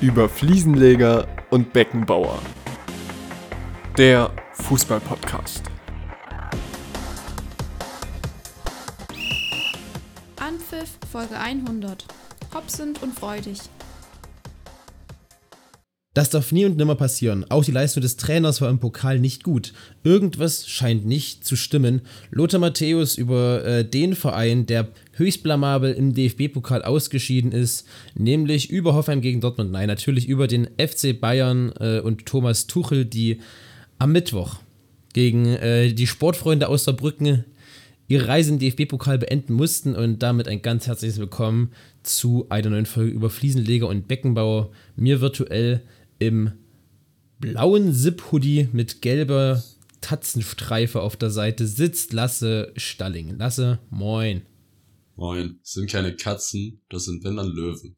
über Fliesenleger und Beckenbauer. Der Fußball-Podcast. Anpfiff Folge 100. Hopsend und freudig. Das darf nie und nimmer passieren. Auch die Leistung des Trainers war im Pokal nicht gut. Irgendwas scheint nicht zu stimmen. Lothar Matthäus über äh, den Verein, der höchst blamabel im DFB-Pokal ausgeschieden ist, nämlich über Hoffenheim gegen Dortmund. Nein, natürlich über den FC Bayern äh, und Thomas Tuchel, die am Mittwoch gegen äh, die Sportfreunde aus Saarbrücken ihre Reise im DFB-Pokal beenden mussten und damit ein ganz herzliches Willkommen zu einer neuen Folge über Fliesenleger und Beckenbauer. Mir virtuell im blauen Zip-Hoodie mit gelber Tatzenstreife auf der Seite sitzt Lasse Stalling. Lasse, moin. Moin. Das sind keine Katzen, das sind wenn dann Löwen.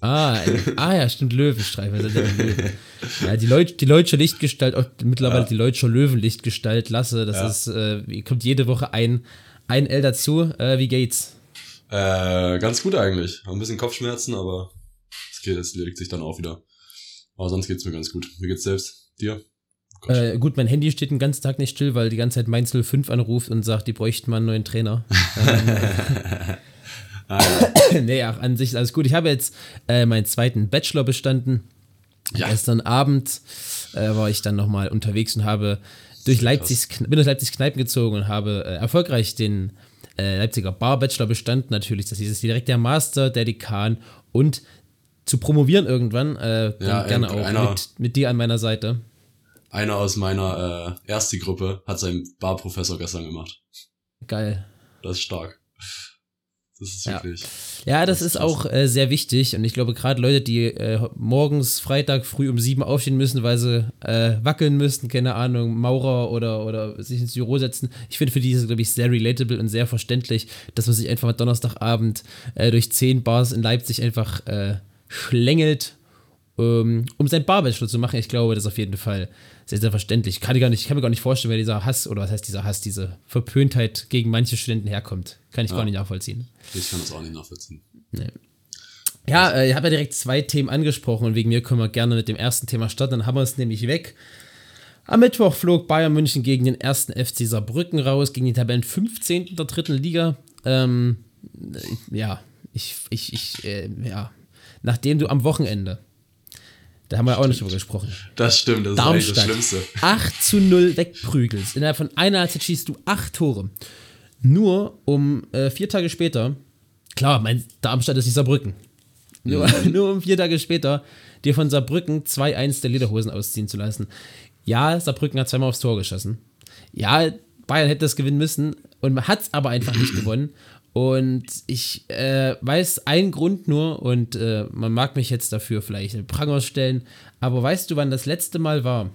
Ah, ah ja, stimmt, Löwenstreifen. Sind Löwen. Ja, die, Leut, die Leutsche Lichtgestalt, auch mittlerweile ja. die Leutsche Löwenlichtgestalt, Lasse, das ja. ist, äh, kommt jede Woche ein, ein L dazu. Äh, wie geht's? Äh, ganz gut eigentlich. Hab ein bisschen Kopfschmerzen, aber es geht, es legt sich dann auch wieder. Aber sonst geht's mir ganz gut. Wie geht's selbst? Dir? Oh äh, gut, mein Handy steht den ganzen Tag nicht still, weil die ganze Zeit Mainz 05 anruft und sagt, die bräuchten mal einen neuen Trainer. ah, ja. nee, ach, an sich ist alles gut. Ich habe jetzt äh, meinen zweiten Bachelor bestanden. Ja. Gestern Abend äh, war ich dann nochmal unterwegs und habe durch Leipzigs, bin durch Leipzigs Kneipen gezogen und habe äh, erfolgreich den äh, Leipziger Bar-Bachelor bestanden. Natürlich, das ist direkt der Master, der Dekan und zu promovieren irgendwann. Äh, ja, gerne auch mit, mit, dir an meiner Seite. Einer aus meiner äh, erste Gruppe hat seinen Barprofessor gestern gemacht. Geil. Das ist stark. Das ist wirklich. Ja, ja das, das ist, ist auch äh, sehr wichtig und ich glaube, gerade Leute, die äh, morgens Freitag früh um sieben aufstehen müssen, weil sie äh, wackeln müssen, keine Ahnung, Maurer oder, oder sich ins Büro setzen. Ich finde für die ist es, glaube ich, sehr relatable und sehr verständlich, dass man sich einfach mal Donnerstagabend äh, durch zehn Bars in Leipzig einfach äh, schlängelt, ähm, um sein Barbecue zu machen. Ich glaube, das ist auf jeden Fall sehr, sehr verständlich. Ich kann, gar nicht, ich kann mir gar nicht vorstellen, wer dieser Hass, oder was heißt dieser Hass, diese Verpöntheit gegen manche Studenten herkommt. Kann ich ja. gar nicht nachvollziehen. Ich kann das auch nicht nachvollziehen. Nee. Ja, äh, ich habe ja direkt zwei Themen angesprochen und wegen mir können wir gerne mit dem ersten Thema starten. Dann haben wir es nämlich weg. Am Mittwoch flog Bayern München gegen den ersten FC Saarbrücken raus, gegen den Tabellen 15. der dritten Liga. Ähm, ja, ich, ich, ich, äh, ja, nachdem du am Wochenende, da haben wir auch nicht drüber gesprochen. Das stimmt, das Darmstadt ist eigentlich das Schlimmste. 8 zu 0 wegprügelst. Innerhalb von einer Halbzeit schießt du acht Tore. Nur um äh, vier Tage später, klar, mein Darmstadt ist nicht Saarbrücken. Nur, mhm. nur um vier Tage später dir von Saarbrücken 2-1 der Lederhosen ausziehen zu lassen. Ja, Saarbrücken hat zweimal aufs Tor geschossen. Ja, Bayern hätte das gewinnen müssen und man hat es aber einfach nicht gewonnen. Und ich äh, weiß einen Grund nur und äh, man mag mich jetzt dafür vielleicht in Pranger stellen, aber weißt du, wann das letzte Mal war,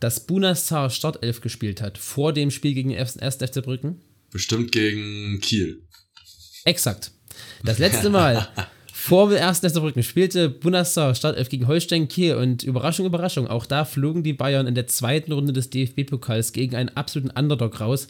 dass Bunasar Startelf gespielt hat vor dem Spiel gegen 1. FC Brücken? Bestimmt gegen Kiel. Exakt. Das letzte Mal vor dem 1. FC Brücken spielte Bunasar Startelf gegen Holstein Kiel und Überraschung, Überraschung, auch da flogen die Bayern in der zweiten Runde des DFB-Pokals gegen einen absoluten Underdog raus.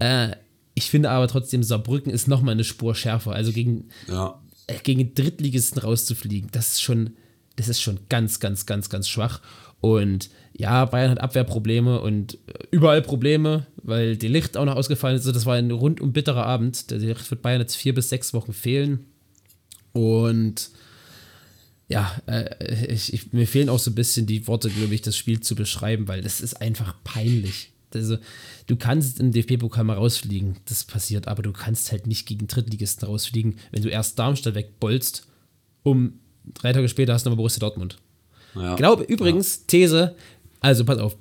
Äh, ich finde aber trotzdem, Saarbrücken ist nochmal eine Spur schärfer. Also gegen, ja. gegen Drittligisten rauszufliegen, das ist schon, das ist schon ganz, ganz, ganz, ganz schwach. Und ja, Bayern hat Abwehrprobleme und äh, überall Probleme, weil die Licht auch noch ausgefallen ist. Also das war ein rundum bitterer Abend. Der Licht wird Bayern jetzt vier bis sechs Wochen fehlen. Und ja, äh, ich, ich, mir fehlen auch so ein bisschen die Worte, glaube ich, das Spiel zu beschreiben, weil das ist einfach peinlich. Also, du kannst im DFB-Pokal mal rausfliegen, das passiert, aber du kannst halt nicht gegen Drittligisten rausfliegen, wenn du erst Darmstadt wegbolzt, um drei Tage später hast du nochmal Borussia Dortmund. Ja. Glaube übrigens, ja. These, also pass auf,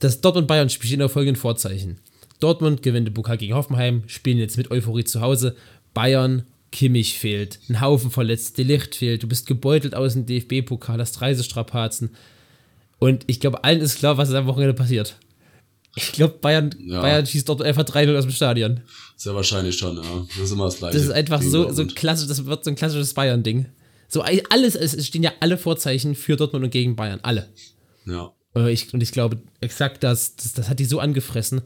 das Dortmund-Bayern-Spiel steht auf folgenden Vorzeichen. Dortmund gewinnt den Pokal gegen Hoffenheim, spielen jetzt mit Euphorie zu Hause. Bayern, Kimmich fehlt, ein Haufen verletzt, Delicht fehlt, du bist gebeutelt aus dem DFB-Pokal, hast Reisestrapazen. Und ich glaube, allen ist klar, was am Wochenende passiert. Ich glaube, Bayern, ja. Bayern schießt dort einfach 3-0 aus dem Stadion. Sehr wahrscheinlich schon, ja. Das ist immer das Gleiche. Das ist einfach so, so klassisch, das wird so ein klassisches Bayern-Ding. So alles, es stehen ja alle Vorzeichen für Dortmund und gegen Bayern. Alle. Ja. Äh, ich, und ich glaube, exakt das, das, das hat die so angefressen.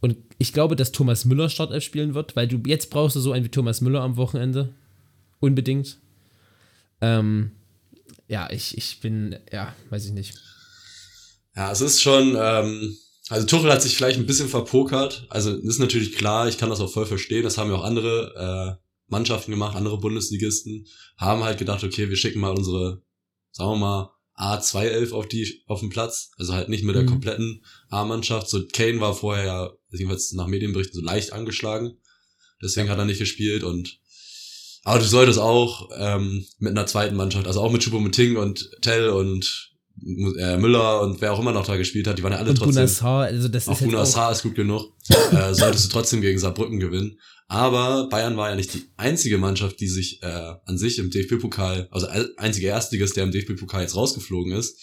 Und ich glaube, dass Thomas Müller Startelf spielen wird, weil du jetzt brauchst du so einen wie Thomas Müller am Wochenende. Unbedingt. Ähm, ja, ich, ich bin, ja, weiß ich nicht. Ja, es ist schon, ähm, also Tuchel hat sich vielleicht ein bisschen verpokert. Also ist natürlich klar, ich kann das auch voll verstehen. Das haben ja auch andere äh, Mannschaften gemacht, andere Bundesligisten, haben halt gedacht, okay, wir schicken mal unsere, sagen wir mal, A2-11 auf die, auf den Platz. Also halt nicht mit der Mhm. kompletten A-Mannschaft. So Kane war vorher ja, jedenfalls nach Medienberichten, so leicht angeschlagen. Deswegen hat er nicht gespielt und aber du solltest auch ähm, mit einer zweiten Mannschaft, also auch mit Choupo-Moting und Tell und äh, Müller und wer auch immer noch da gespielt hat, die waren ja alle Und trotzdem. Bunassar, also das Auch ist jetzt Bunas auch, Haar ist gut genug. äh, solltest du trotzdem gegen Saarbrücken gewinnen. Aber Bayern war ja nicht die einzige Mannschaft, die sich äh, an sich im DFB-Pokal, also ein- einzige Erstliges, der im DFB-Pokal jetzt rausgeflogen ist.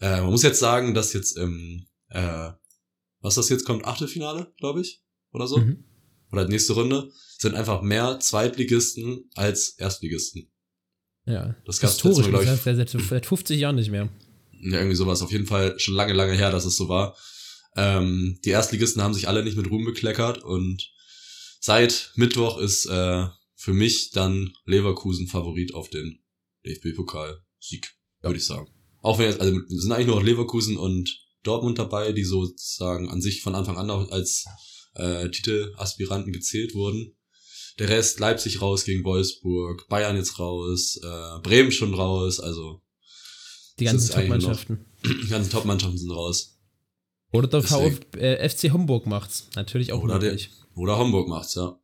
Äh, man muss jetzt sagen, dass jetzt im, äh, was das jetzt kommt, Achtelfinale, glaube ich, oder so, Mhm. oder nächste Runde, sind einfach mehr Zweitligisten als Erstligisten. Ja, Das historisch, Mal, glaub seit, seit, seit 50 Jahren nicht mehr. Ja, irgendwie sowas. Auf jeden Fall schon lange, lange her, dass es so war. Ähm, die Erstligisten haben sich alle nicht mit Ruhm bekleckert und seit Mittwoch ist äh, für mich dann Leverkusen Favorit auf den DFB-Pokal-Sieg, würde ich sagen. Auch wenn jetzt, also sind eigentlich nur noch Leverkusen und Dortmund dabei, die sozusagen an sich von Anfang an als äh, Titelaspiranten gezählt wurden. Der Rest Leipzig raus gegen Wolfsburg, Bayern jetzt raus, äh, Bremen schon raus, also Die ganzen Top-Mannschaften. die ganzen Top-Mannschaften sind raus. Oder der. VfB, äh, FC Homburg macht's. Natürlich auch Oder der- möglich. Oder Homburg macht's, ja.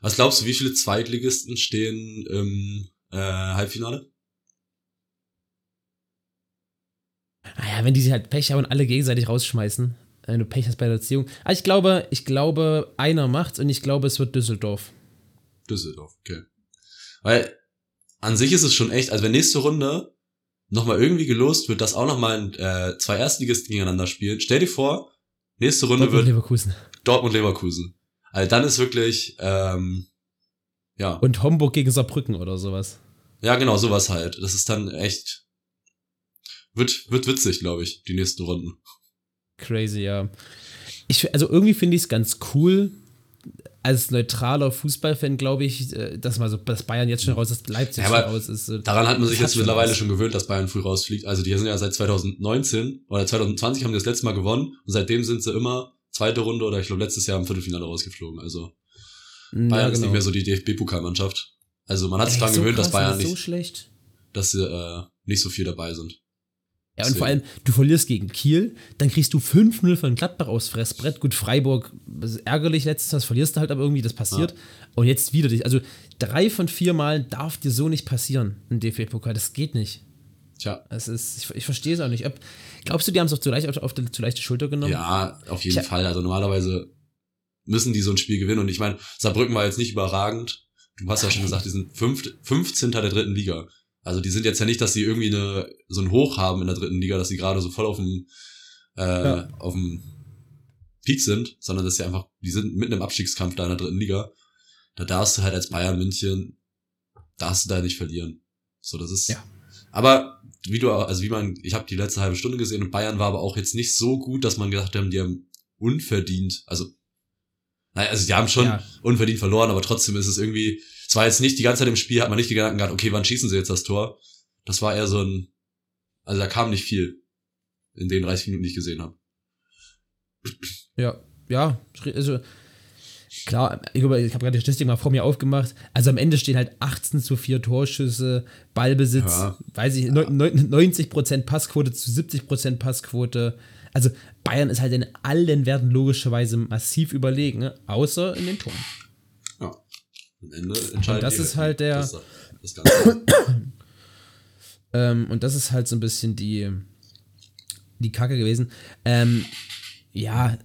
Was glaubst du, wie viele Zweitligisten stehen im äh, Halbfinale? Naja, wenn die sich halt Pech haben und alle gegenseitig rausschmeißen, wenn du Pech hast bei der Erziehung. Aber ich glaube, ich glaube, einer macht's und ich glaube, es wird Düsseldorf. Düsseldorf, okay. Weil an sich ist es schon echt, also wenn nächste Runde nochmal irgendwie gelost wird, dass auch nochmal äh, zwei Erstligisten gegeneinander spielen, stell dir vor, nächste Runde Dortmund, wird Leverkusen. Dortmund-Leverkusen. Also dann ist wirklich, ähm, ja, Und Homburg gegen Saarbrücken oder sowas. ja genau, sowas halt. Das ist dann echt, wird, wird witzig, glaube ich, die nächsten Runden. Crazy, ja. Ich, also irgendwie finde ich es ganz cool, als neutraler Fußballfan, glaube ich, äh, dass mal so, dass Bayern jetzt schon raus ist, Leipzig Ja, schon raus ist. äh, Daran hat man sich das jetzt mittlerweile was. schon gewöhnt, dass Bayern früh rausfliegt. Also die sind ja seit 2019 oder 2020 haben die das letzte Mal gewonnen und seitdem sind sie immer zweite Runde oder ich glaube letztes Jahr im Viertelfinale rausgeflogen. Also Ja, Bayern ist genau. nicht mehr so die DFB-Pokalmannschaft. Also man hat sich daran so gewöhnt, dass krass, Bayern das ist nicht, so schlecht. dass sie äh, nicht so viel dabei sind. Ja, und Deswegen. vor allem, du verlierst gegen Kiel, dann kriegst du 5-0 von Gladbach aus Fressbrett. Gut, Freiburg, ist ärgerlich letztes Mal, das verlierst du halt aber irgendwie, das passiert. Und jetzt wieder dich. Also drei von vier Mal darf dir so nicht passieren im DFB-Pokal. Das geht nicht. Tja, Das ist, ich, ich verstehe es auch nicht. Ob, glaubst du, die haben es auch zu leicht auf, auf die zu leichte Schulter genommen? ja, auf jeden Tja. Fall. Also normalerweise müssen die so ein Spiel gewinnen und ich meine, Saarbrücken war jetzt nicht überragend. Du hast ja schon gesagt, die sind fünft, 15. der dritten Liga. Also die sind jetzt ja nicht, dass sie irgendwie eine, so ein Hoch haben in der dritten Liga, dass sie gerade so voll auf dem, äh, Ja. auf dem Peak sind, sondern dass sie einfach, die sind mitten im Abstiegskampf da in der dritten Liga. Da darfst du halt als Bayern München, darfst du da nicht verlieren. So, das ist. Ja. Aber wie du, also wie man, ich habe die letzte halbe Stunde gesehen und Bayern war aber auch jetzt nicht so gut, dass man gesagt haben, die haben unverdient, also naja, also die haben schon Ja. unverdient verloren, aber trotzdem ist es irgendwie, es war jetzt nicht die ganze Zeit im Spiel, hat man nicht die Gedanken gehabt, okay, wann schießen sie jetzt das Tor? Das war eher so ein, also da kam nicht viel in den 30 Minuten, die ich gesehen habe. Ja, ja, also klar, ich, habe gerade die Statistik mal vor mir aufgemacht. Also am Ende stehen halt 18 zu 4 Torschüsse, Ballbesitz, Ja. weiß ich, neun- neun- 90% Passquote zu 70% Passquote. Also Bayern ist halt in allen Werten logischerweise massiv überlegen, ne? außer in den Toren. Am Ende entscheidet das ist halt der- Das, das Ganze. Ähm, und das ist halt so ein bisschen die, die Kacke gewesen. Ähm, ja,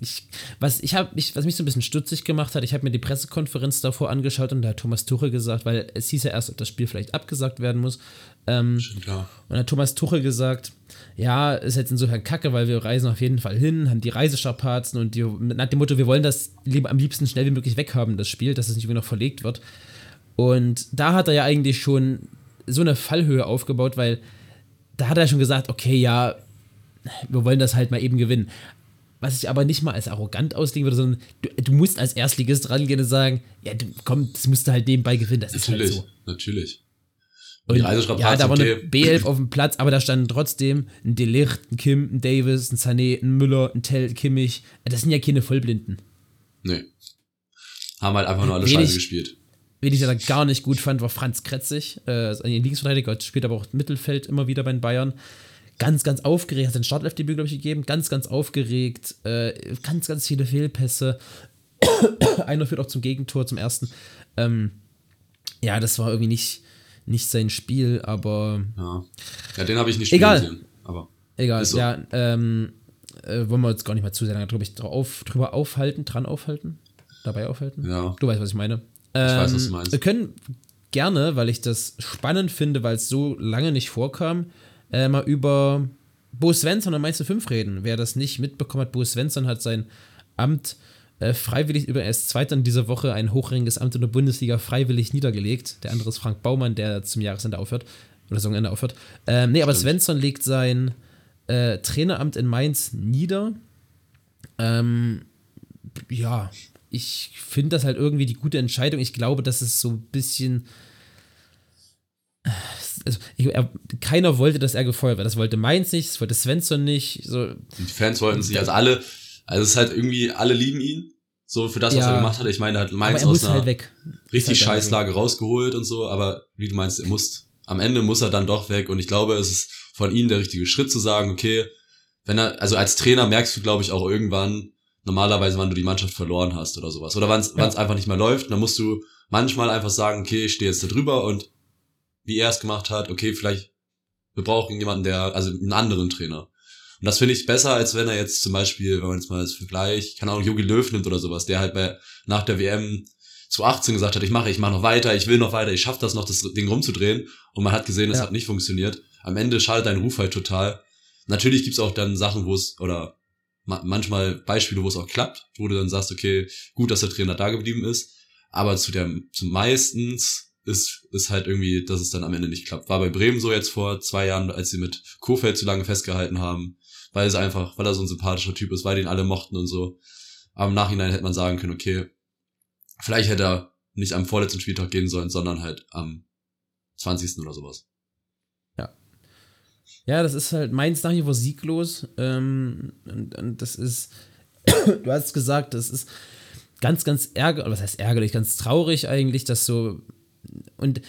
ich, was, ich hab, ich, was mich so ein bisschen stutzig gemacht hat, ich habe mir die Pressekonferenz davor angeschaut und da hat Thomas Tuchel gesagt, weil es hieß ja erst, ob das Spiel vielleicht abgesagt werden muss. Ähm, klar. und dann hat Thomas Tuchel gesagt, ja, ist jetzt insofern kacke, weil wir reisen auf jeden Fall hin, haben die Reisestrapazen und die, nach dem Motto, wir wollen das lieber am liebsten schnell wie möglich weghaben, das Spiel, dass es nicht irgendwie noch verlegt wird. Und da hat er ja eigentlich schon so eine Fallhöhe aufgebaut, weil da hat er schon gesagt, okay, ja, wir wollen das halt mal eben gewinnen. Was ich aber nicht mal als arrogant auslegen würde, sondern du, du musst als Erstligist rangehen und sagen, ja, du, komm, das musst du halt nebenbei gewinnen, das ist Natürlich, halt so. natürlich. Und Die Reisestrapazen, ja, da war eine okay. B11 auf dem Platz, aber da standen trotzdem ein Delicht, ein Kim, ein Davis, ein Sané, ein Müller, ein Tell, Kimmich. Das sind ja keine Vollblinden. Nee. Haben halt einfach nur alle Scheiße gespielt. Wen ich da gar nicht gut fand, war Franz Kretzig, äh, ein Linksverteidiger, spielt aber auch Mittelfeld immer wieder bei den Bayern. Ganz, ganz aufgeregt, hat sein Startelfdebüt, glaube ich, gegeben. Ganz, ganz aufgeregt, äh, ganz, ganz viele Fehlpässe. Einer führt auch zum Gegentor, zum ersten. Ähm, ja, das war irgendwie nicht, nicht sein Spiel, aber Ja, ja den habe ich nicht spielen Egal. sehen. Aber Egal, so. ja, ähm, äh, wollen wir uns gar nicht mal zu sehr lange drüber, drauf, drüber aufhalten, dran aufhalten, dabei aufhalten. Ja. Du weißt, was ich meine. ich weiß, was Ähm, du meinst. Wir können gerne, weil ich das spannend finde, weil es so lange nicht vorkam, äh, mal über Bo Svensson und Mainz 5 reden. Wer das nicht mitbekommen hat, Bo Svensson hat sein Amt äh, freiwillig über erst zweiter in dieser Woche ein hochrangiges Amt in der Bundesliga freiwillig niedergelegt. Der andere ist Frank Baumann, der zum Jahresende aufhört oder Saisonende aufhört. Ähm, nee, aber Stimmt. Svensson legt sein äh, Traineramt in Mainz nieder. Ähm, ja, ich finde das halt irgendwie die gute Entscheidung. Ich glaube, dass es so ein bisschen. Also, ich, er, keiner wollte, dass er gefeuert wird. Das wollte Mainz nicht, das wollte Svensson nicht. So, die Fans wollten sich, also alle, also es ist halt irgendwie, alle lieben ihn. So für das, was Ja. er gemacht hat. Ich meine, er hat Mainz er aus einer halt richtig halt scheiß Lage rausgeholt und so, aber wie du meinst, er muss, am Ende muss er dann doch weg und ich glaube, es ist von ihm der richtige Schritt zu sagen, okay, wenn er, also als Trainer merkst du, glaube ich, auch irgendwann, normalerweise, wann du die Mannschaft verloren hast oder sowas. Oder wann es Ja. einfach nicht mehr läuft, dann musst du manchmal einfach sagen, okay, ich stehe jetzt da drüber und wie er es gemacht hat, okay, vielleicht, wir brauchen jemanden, der, also einen anderen Trainer. Und das finde ich besser, als wenn er jetzt zum Beispiel, wenn man jetzt mal als Vergleich, keine Ahnung, Jogi Löw nimmt oder sowas, der halt bei, nach der WM zu 18 gesagt hat, ich mache, ich mache noch weiter, ich will noch weiter, ich schaffe das noch, das Ding rumzudrehen. Und man hat gesehen, es Ja. hat nicht funktioniert. Am Ende schadet dein Ruf halt total. Natürlich gibt's auch dann Sachen, wo es, oder ma manchmal Beispiele, wo es auch klappt, wo du dann sagst, okay, gut, dass der Trainer da geblieben ist. Aber zu der, zum meistens ist, ist halt irgendwie, dass es dann am Ende nicht klappt. War bei Bremen so jetzt vor zwei Jahren, als sie mit Kofeld zu lange festgehalten haben, weil es einfach, weil er so ein sympathischer Typ ist, weil den alle mochten und so. Aber im Nachhinein hätte man sagen können, okay, vielleicht hätte er nicht am vorletzten Spieltag gehen sollen, sondern halt am 20. oder sowas. Ja, das ist halt Mainz nach wie vor sieglos. Ähm, und, und das ist, du hast gesagt, das ist ganz, ganz ärgerlich, was heißt ärgerlich, ganz traurig eigentlich, dass so, und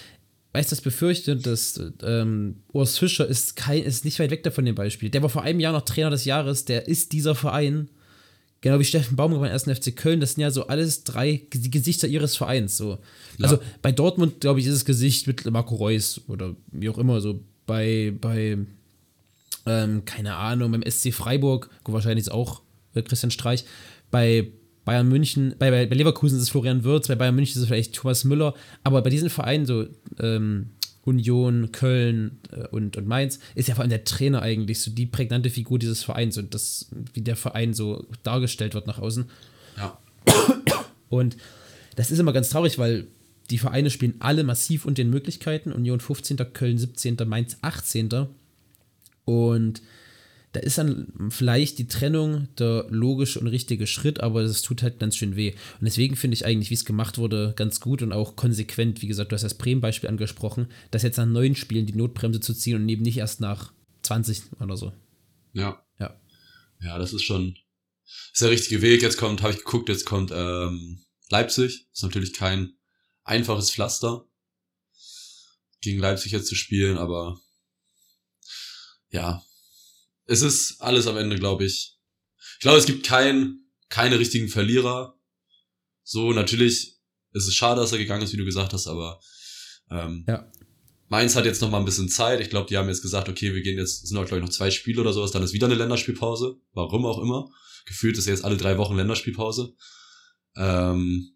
weißt du, das befürchtet, dass ähm, Urs Fischer ist, kein, ist nicht weit weg davon dem Beispiel. Der war vor einem Jahr noch Trainer des Jahres, der ist dieser Verein. Genau wie Steffen Baumgart beim 1. FC Köln, das sind ja so alles drei die Gesichter ihres Vereins. So. Also bei Dortmund, glaube ich, ist das Gesicht mit Marco Reus oder wie auch immer. So bei, bei ähm, keine Ahnung, beim SC Freiburg, wahrscheinlich ist auch äh, Christian Streich, bei Bayern München, bei, bei, Leverkusen ist es Florian Wirtz, bei Bayern München ist es vielleicht Thomas Müller, aber bei diesen Vereinen, so ähm, Union, Köln äh, und, und Mainz, ist ja vor allem der Trainer eigentlich so die prägnante Figur dieses Vereins und das, wie der Verein so dargestellt wird nach außen. Ja. Und das ist immer ganz traurig, weil die Vereine spielen alle massiv unter den Möglichkeiten. Union 15., Köln 17., Mainz 18. Und da ist dann vielleicht die Trennung der logische und richtige Schritt, aber es tut halt ganz schön weh. Und deswegen finde ich eigentlich, wie es gemacht wurde, ganz gut und auch konsequent. Wie gesagt, du hast das Bremen-Beispiel angesprochen, das jetzt nach neun Spielen die Notbremse zu ziehen und eben nicht erst nach 20 oder so. Ja. Ja. Ja, das ist schon, ist der richtige Weg. Jetzt kommt, habe ich geguckt, jetzt kommt ähm, Leipzig. Ist natürlich kein einfaches Pflaster, gegen Leipzig jetzt zu spielen, aber ja, es ist alles am Ende, glaube ich. Ich glaube, es gibt kein, keine richtigen Verlierer. So, natürlich ist es schade, dass er gegangen ist, wie du gesagt hast, aber ähm, Ja. Mainz hat jetzt noch mal ein bisschen Zeit. Ich glaube, die haben jetzt gesagt, okay, wir gehen jetzt, es sind auch, glaube ich, noch zwei Spiele oder sowas, dann ist wieder eine Länderspielpause. Warum auch immer. Gefühlt ist jetzt alle drei Wochen Länderspielpause. Ähm,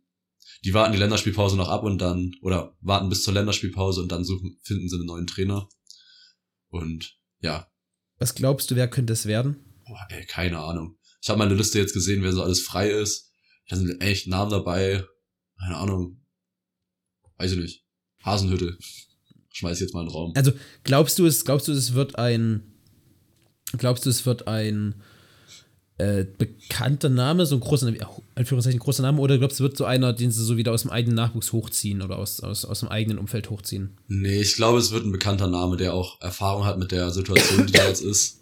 die warten die Länderspielpause noch ab und dann, oder warten bis zur Länderspielpause und dann suchen, finden sie einen neuen Trainer. Und ja, Was glaubst du, wer könnte es werden? boah, ey, keine Ahnung. Ich habe meine Liste jetzt gesehen, wer so alles frei ist. Da sind echt Namen dabei. Keine Ahnung. Weiß ich nicht. Hasenhütte. Schmeiß jetzt mal in den Raum. Also glaubst du es, glaubst du, es wird ein, glaubst du, es wird ein äh, bekannter Name, so ein großer, Anführungszeichen großer Name, oder glaubst du, wird so einer, den sie so wieder aus dem eigenen Nachwuchs hochziehen oder aus, aus, aus dem eigenen Umfeld hochziehen? Nee, ich glaube, es wird ein bekannter Name, der auch Erfahrung hat mit der Situation, die da jetzt ist.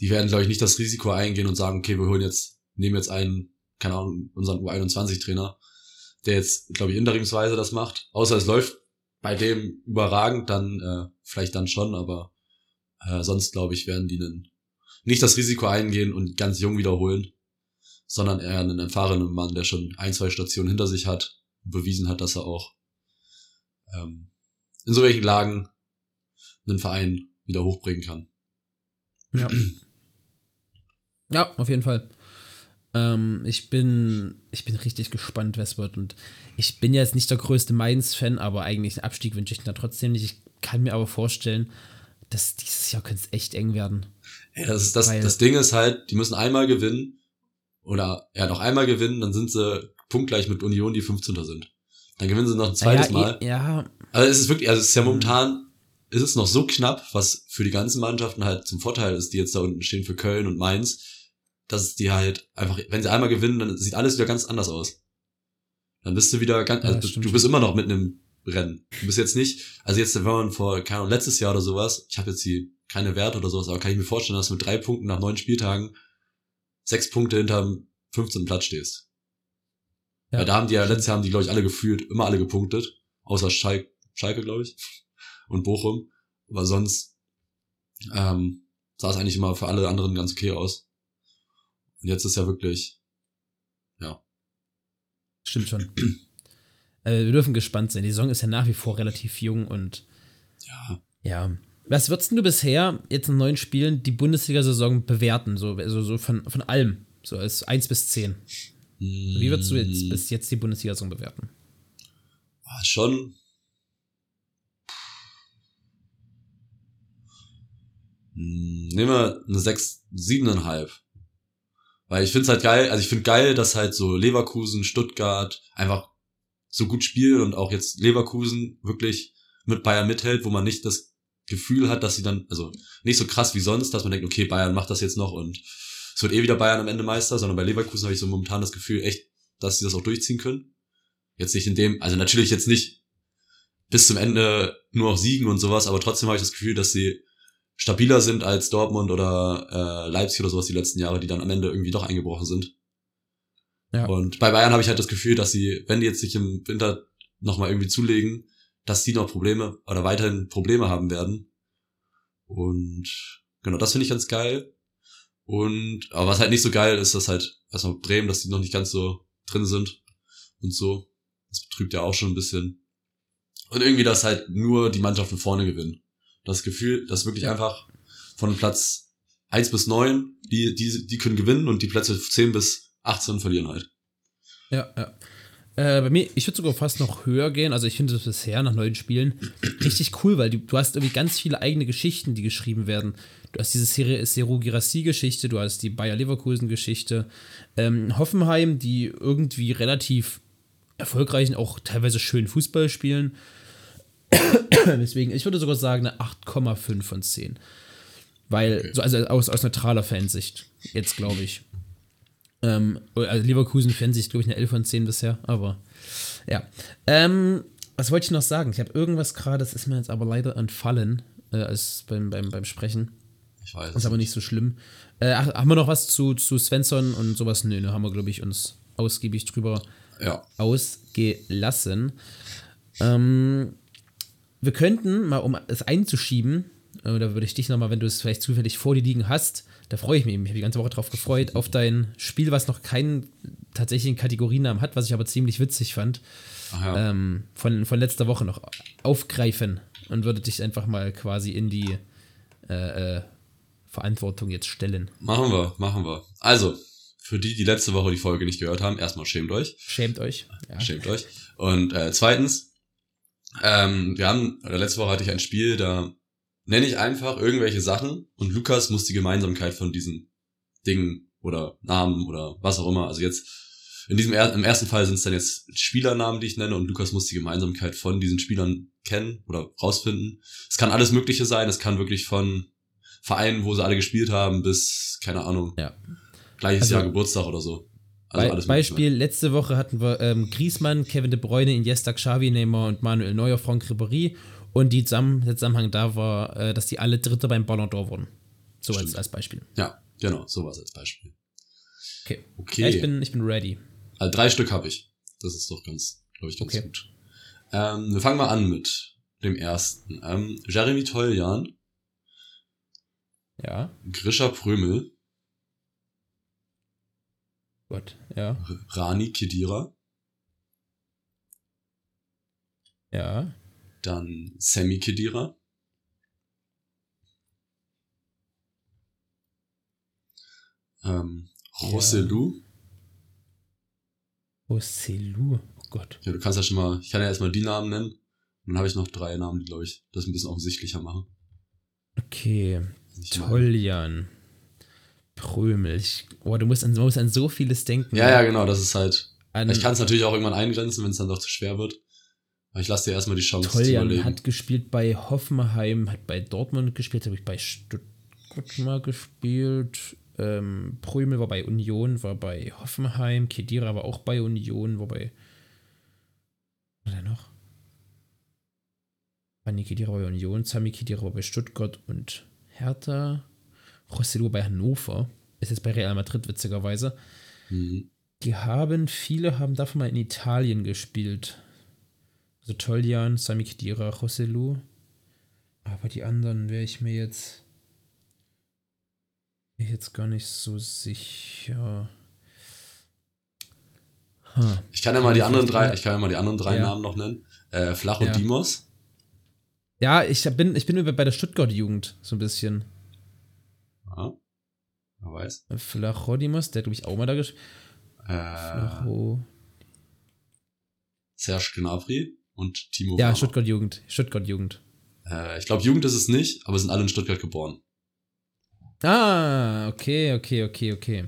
Die werden, glaube ich, nicht das Risiko eingehen und sagen, okay, wir holen jetzt, nehmen jetzt einen, keine Ahnung, unseren U21-Trainer, der jetzt, glaube ich, interimsweise das macht. Außer es läuft bei dem überragend, dann äh, vielleicht dann schon, aber äh, sonst, glaube ich, werden die einen nicht das Risiko eingehen und ganz jung wiederholen, sondern eher einen erfahrenen Mann, der schon ein, zwei Stationen hinter sich hat und bewiesen hat, dass er auch ähm, in so welchen Lagen einen Verein wieder hochbringen kann. Ja. ja, auf jeden Fall. Ähm, ich bin, ich bin richtig gespannt, was wird. Und ich bin jetzt nicht der größte Mainz-Fan, aber eigentlich einen Abstieg wünsche ich da trotzdem nicht. Ich kann mir aber vorstellen, dass dieses Jahr könnte es echt eng werden. Ja, das, ist, das, das Ding ist halt, die müssen einmal gewinnen oder ja noch einmal gewinnen, dann sind sie punktgleich mit Union, die 15. sind. Dann gewinnen sie noch ein zweites ja, Mal. Ja. Also es ist wirklich, also es ist ja momentan, ist es noch so knapp, was für die ganzen Mannschaften halt zum Vorteil ist, die jetzt da unten stehen für Köln und Mainz, dass die halt einfach, wenn sie einmal gewinnen, dann sieht alles wieder ganz anders aus. Dann bist du wieder ganz, also ja, du bist immer noch mit einem Rennen. Du bist jetzt nicht, also jetzt, wenn man vor, keine Ahnung, letztes Jahr oder sowas, ich habe jetzt die keine Werte oder sowas, aber kann ich mir vorstellen, dass du mit drei Punkten nach neun Spieltagen sechs Punkte hinterm 15. Platz stehst. Ja. Weil da haben die ja, letztes Jahr haben die, glaube ich, alle gefühlt, immer alle gepunktet, außer Schalke, Schalke glaube ich, und Bochum. Aber sonst ähm, sah es eigentlich immer für alle anderen ganz okay aus. Und jetzt ist ja wirklich, ja. Stimmt schon. äh, wir dürfen gespannt sein. Die Saison ist ja nach wie vor relativ jung und ja. Ja. Was würdest du bisher jetzt in neun Spielen die Bundesliga-Saison bewerten? So, also so von, von allem. So als 1 bis 10. Wie würdest du jetzt bis jetzt die Bundesliga-Saison bewerten? Ah, schon. Hm, nehmen wir eine 6, 7,5. Weil ich finde es halt geil, also ich finde geil, dass halt so Leverkusen, Stuttgart einfach so gut spielen und auch jetzt Leverkusen wirklich mit Bayern mithält, wo man nicht das Gefühl hat, dass sie dann, also nicht so krass wie sonst, dass man denkt, okay, Bayern macht das jetzt noch und es wird eh wieder Bayern am Ende Meister, sondern bei Leverkusen habe ich so momentan das Gefühl, echt, dass sie das auch durchziehen können. Jetzt nicht in dem, also natürlich jetzt nicht bis zum Ende nur noch siegen und sowas, aber trotzdem habe ich das Gefühl, dass sie stabiler sind als Dortmund oder äh, Leipzig oder sowas die letzten Jahre, die dann am Ende irgendwie doch eingebrochen sind. Ja. Und bei Bayern habe ich halt das Gefühl, dass sie, wenn die jetzt sich im Winter nochmal irgendwie zulegen, dass die noch Probleme oder weiterhin Probleme haben werden. Und genau, das finde ich ganz geil. Und, aber was halt nicht so geil ist, dass halt erstmal Bremen, dass die noch nicht ganz so drin sind und so. Das betrübt ja auch schon ein bisschen. Und irgendwie, dass halt nur die Mannschaften vorne gewinnen. Das Gefühl, dass wirklich einfach von Platz eins bis neun die, die, die können gewinnen und die Plätze zehn bis 18 verlieren halt. Ja, ja. Äh, bei mir, ich würde sogar fast noch höher gehen. Also ich finde das bisher nach neuen Spielen richtig cool, weil du, du hast irgendwie ganz viele eigene Geschichten, die geschrieben werden. Du hast diese Serie Seru Girassi-Geschichte, du hast die Bayer Leverkusen-Geschichte, ähm, Hoffenheim, die irgendwie relativ erfolgreich und auch teilweise schön Fußball spielen. Deswegen, ich würde sogar sagen, eine 8,5 von 10. Weil, okay. so, also aus, aus neutraler Fansicht, jetzt glaube ich. Ähm, also Leverkusen sich, glaube ich, eine 11 von 10 bisher, aber ja. Ähm, was wollte ich noch sagen? Ich habe irgendwas gerade, das ist mir jetzt aber leider entfallen, äh, als beim, beim, beim Sprechen. Ich weiß. Ist aber nicht so schlimm. Äh, haben wir noch was zu, zu Svensson und sowas? Nö, ne, haben wir, glaube ich, uns ausgiebig drüber ja. ausgelassen. Ähm, wir könnten mal, um es einzuschieben, da würde ich dich nochmal, wenn du es vielleicht zufällig vor dir liegen hast, da freue ich mich. Ich habe die ganze Woche drauf gefreut, auf dein Spiel, was noch keinen tatsächlichen Kategorienamen hat, was ich aber ziemlich witzig fand. Ja. Ähm, von, von letzter Woche noch aufgreifen und würde dich einfach mal quasi in die äh, äh, Verantwortung jetzt stellen. Machen wir, machen wir. Also, für die, die letzte Woche die Folge nicht gehört haben, erstmal schämt euch. Schämt euch. Ja. Schämt euch. Und äh, zweitens, ähm, wir haben, oder letzte Woche hatte ich ein Spiel, da nenne ich einfach irgendwelche Sachen und Lukas muss die Gemeinsamkeit von diesen Dingen oder Namen oder was auch immer. Also jetzt in diesem im ersten Fall sind es dann jetzt Spielernamen, die ich nenne und Lukas muss die Gemeinsamkeit von diesen Spielern kennen oder rausfinden. Es kann alles Mögliche sein. Es kann wirklich von Vereinen, wo sie alle gespielt haben, bis keine Ahnung. Ja. gleiches Also- Jahr Geburtstag oder so. Also Beispiel, letzte Woche hatten wir ähm, Griezmann, Kevin De Bruyne, Iniesta, Xavi, Neymar und Manuel Neuer, Franck Ribéry. Und die zusammen, der Zusammenhang da war, äh, dass die alle Dritte beim Ballon d'Or wurden. So als, als Beispiel. Ja, genau, sowas als Beispiel. Okay. Okay. Ja, ich, bin, ich bin ready. Also drei Stück habe ich. Das ist doch ganz, glaube ich, ganz Okay. gut. Ähm, wir fangen mal an mit dem ersten. Ähm, Jeremy Toljan, Ja, Grisha Prömel, gut. Ja, Rani Kedira, ja, dann Sammy Kedira, ähm, Rosselu. Rosselu. Oh Gott. Ja, du kannst ja schon mal, ich kann ja erstmal die Namen nennen. Und dann habe ich noch drei Namen, die, glaube ich, das ein bisschen offensichtlicher machen. Okay. Ich Toljan. Prömel. Ich, oh, du musst an, musst an so vieles denken. Ja, ja, genau, das ist halt. An, Ich kann es natürlich auch irgendwann eingrenzen, wenn es dann doch zu schwer wird. Ich lasse dir erstmal die Chance zu Toljan überlegen. hat gespielt bei Hoffenheim, hat bei Dortmund gespielt, habe ich bei Stuttgart mal gespielt. Ähm, Prömel war bei Union, war bei Hoffenheim. Kedira war auch bei Union, war bei. Was war der noch? Fanny Kedira war bei Union, Sami Kedira war bei Stuttgart und Hertha. Rosselu bei Hannover. Ist jetzt bei Real Madrid, witzigerweise. Mhm. Die haben, viele haben davon mal in Italien gespielt. Also Toljan, Sami Khedira, Rosselu. Aber die anderen wäre ich mir jetzt. Jetzt gar nicht so sicher. Ha. Ich kann ja mal die anderen drei, ich kann ja mal die anderen drei Ja. Namen noch nennen. Äh, Flach und Ja. Dimos. Ja, ich bin, ich bin bei der Stuttgart-Jugend so ein bisschen. Ja. Wer weiß. Flachodimos, der glaube ich auch mal da gespielt. Äh, Flacho. Serge Gnabry und Timo Ja, Werner. Stuttgart-Jugend. Stuttgart-Jugend. Äh, ich glaube, Jugend ist es nicht, aber sind alle in Stuttgart geboren. Ah, okay, okay, okay, okay.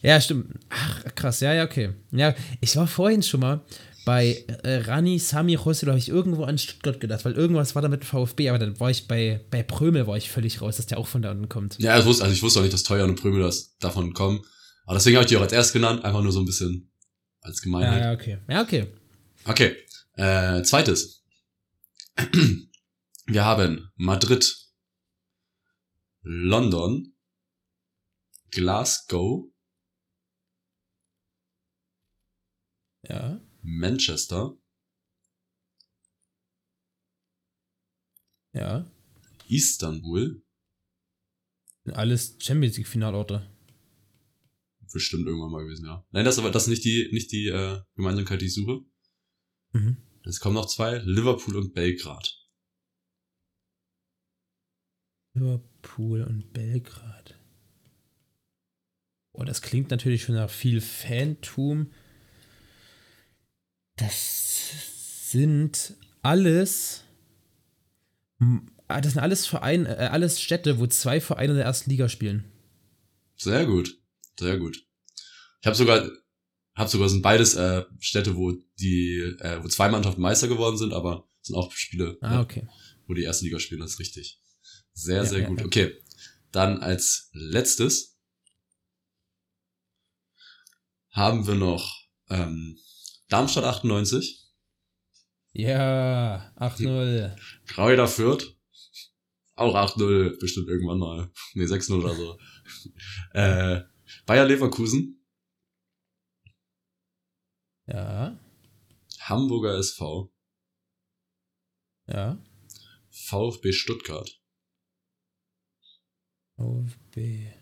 Ja, stimmt. Ach, krass, ja, ja, okay. Ja, ich war vorhin schon mal bei äh, Rani Sami Rosselo, habe ich irgendwo an Stuttgart gedacht, weil irgendwas war da mit VfB, aber dann war ich bei, bei Prömel, war ich völlig raus, dass der auch von da unten kommt. Ja, ich wusste, also ich wusste auch nicht, dass Teuer und Prömel das davon kommen. Aber deswegen habe ich die auch als erst genannt, einfach nur so ein bisschen als Ja, Gemeinheit. ja, okay. Ja, okay. Okay. Äh, zweites. Wir haben Madrid, London, Glasgow, Ja. Manchester, Ja. Istanbul, Alles Champions League Finalorte. bestimmt irgendwann mal gewesen, ja. Nein, das ist aber das ist nicht die, nicht die äh, Gemeinsamkeit, die ich suche. Mhm. Es kommen noch zwei, Liverpool und Belgrad. Liverpool und Belgrad. Oh, das klingt natürlich schon nach viel Fantum. Das sind alles. ah, Das sind alles Vereine, äh, alles Städte, wo zwei Vereine in der ersten Liga spielen. Sehr gut, sehr gut. Ich habe sogar, habe sogar sind beides äh, Städte, wo die, äh, wo zwei Mannschaften Meister geworden sind, aber es sind auch Spiele, Ah, ne, okay. wo die erste Liga spielen. Das ist richtig. Sehr, Ja, sehr ja, gut. ja. Okay, dann als letztes haben wir noch ähm, Darmstadt 98, Ja, 8-0. Kräuter Fürth, auch 8-0 bestimmt irgendwann mal, nee 6-0 oder so. äh, Bayer Leverkusen, Ja, Hamburger SV, ja. VfB Stuttgart, VfB